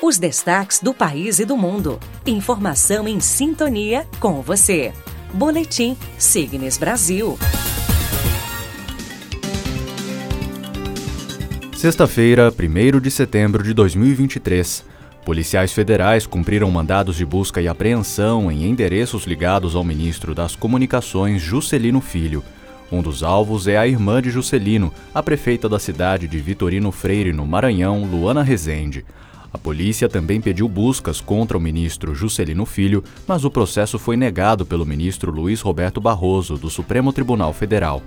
Os destaques do país e do mundo. Informação em sintonia com você. Boletim Signes Brasil. Sexta-feira, 1 de setembro de 2023. Policiais federais cumpriram mandados de busca e apreensão em endereços ligados ao ministro das Comunicações, Juscelino Filho. Um dos alvos é a irmã de Juscelino, a prefeita da cidade de Vitorino Freire, no Maranhão, Luana Rezende. A polícia também pediu buscas contra o ministro Juscelino Filho, mas o processo foi negado pelo ministro Luiz Roberto Barroso, do Supremo Tribunal Federal.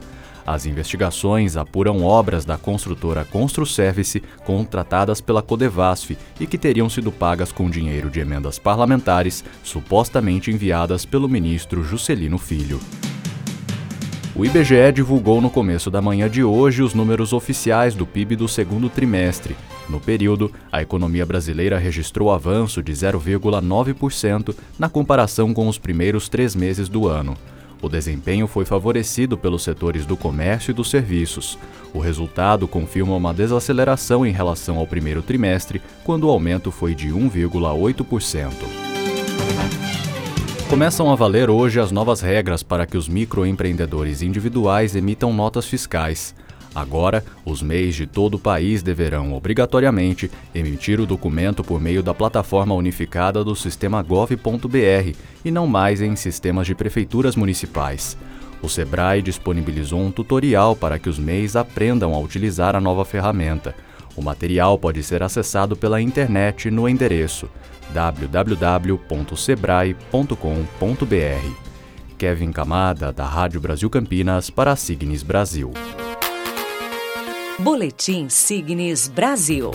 As investigações apuram obras da construtora Construservice contratadas pela Codevasf e que teriam sido pagas com dinheiro de emendas parlamentares supostamente enviadas pelo ministro Juscelino Filho. O IBGE divulgou no começo da manhã de hoje os números oficiais do PIB do segundo trimestre. No período, a economia brasileira registrou avanço de 0,9% na comparação com os primeiros três meses do ano. O desempenho foi favorecido pelos setores do comércio e dos serviços. O resultado confirma uma desaceleração em relação ao primeiro trimestre, quando o aumento foi de 1,8%. Começam a valer hoje as novas regras para que os microempreendedores individuais emitam notas fiscais. Agora, os MEIs de todo o país deverão, obrigatoriamente, emitir o documento por meio da plataforma unificada do sistema gov.br e não mais em sistemas de prefeituras municipais. O Sebrae disponibilizou um tutorial para que os MEIs aprendam a utilizar a nova ferramenta. O material pode ser acessado pela internet no endereço www.sebrae.com.br. Kevin Camada, da Rádio Brasil Campinas, para Signes Brasil. Boletim Signes Brasil.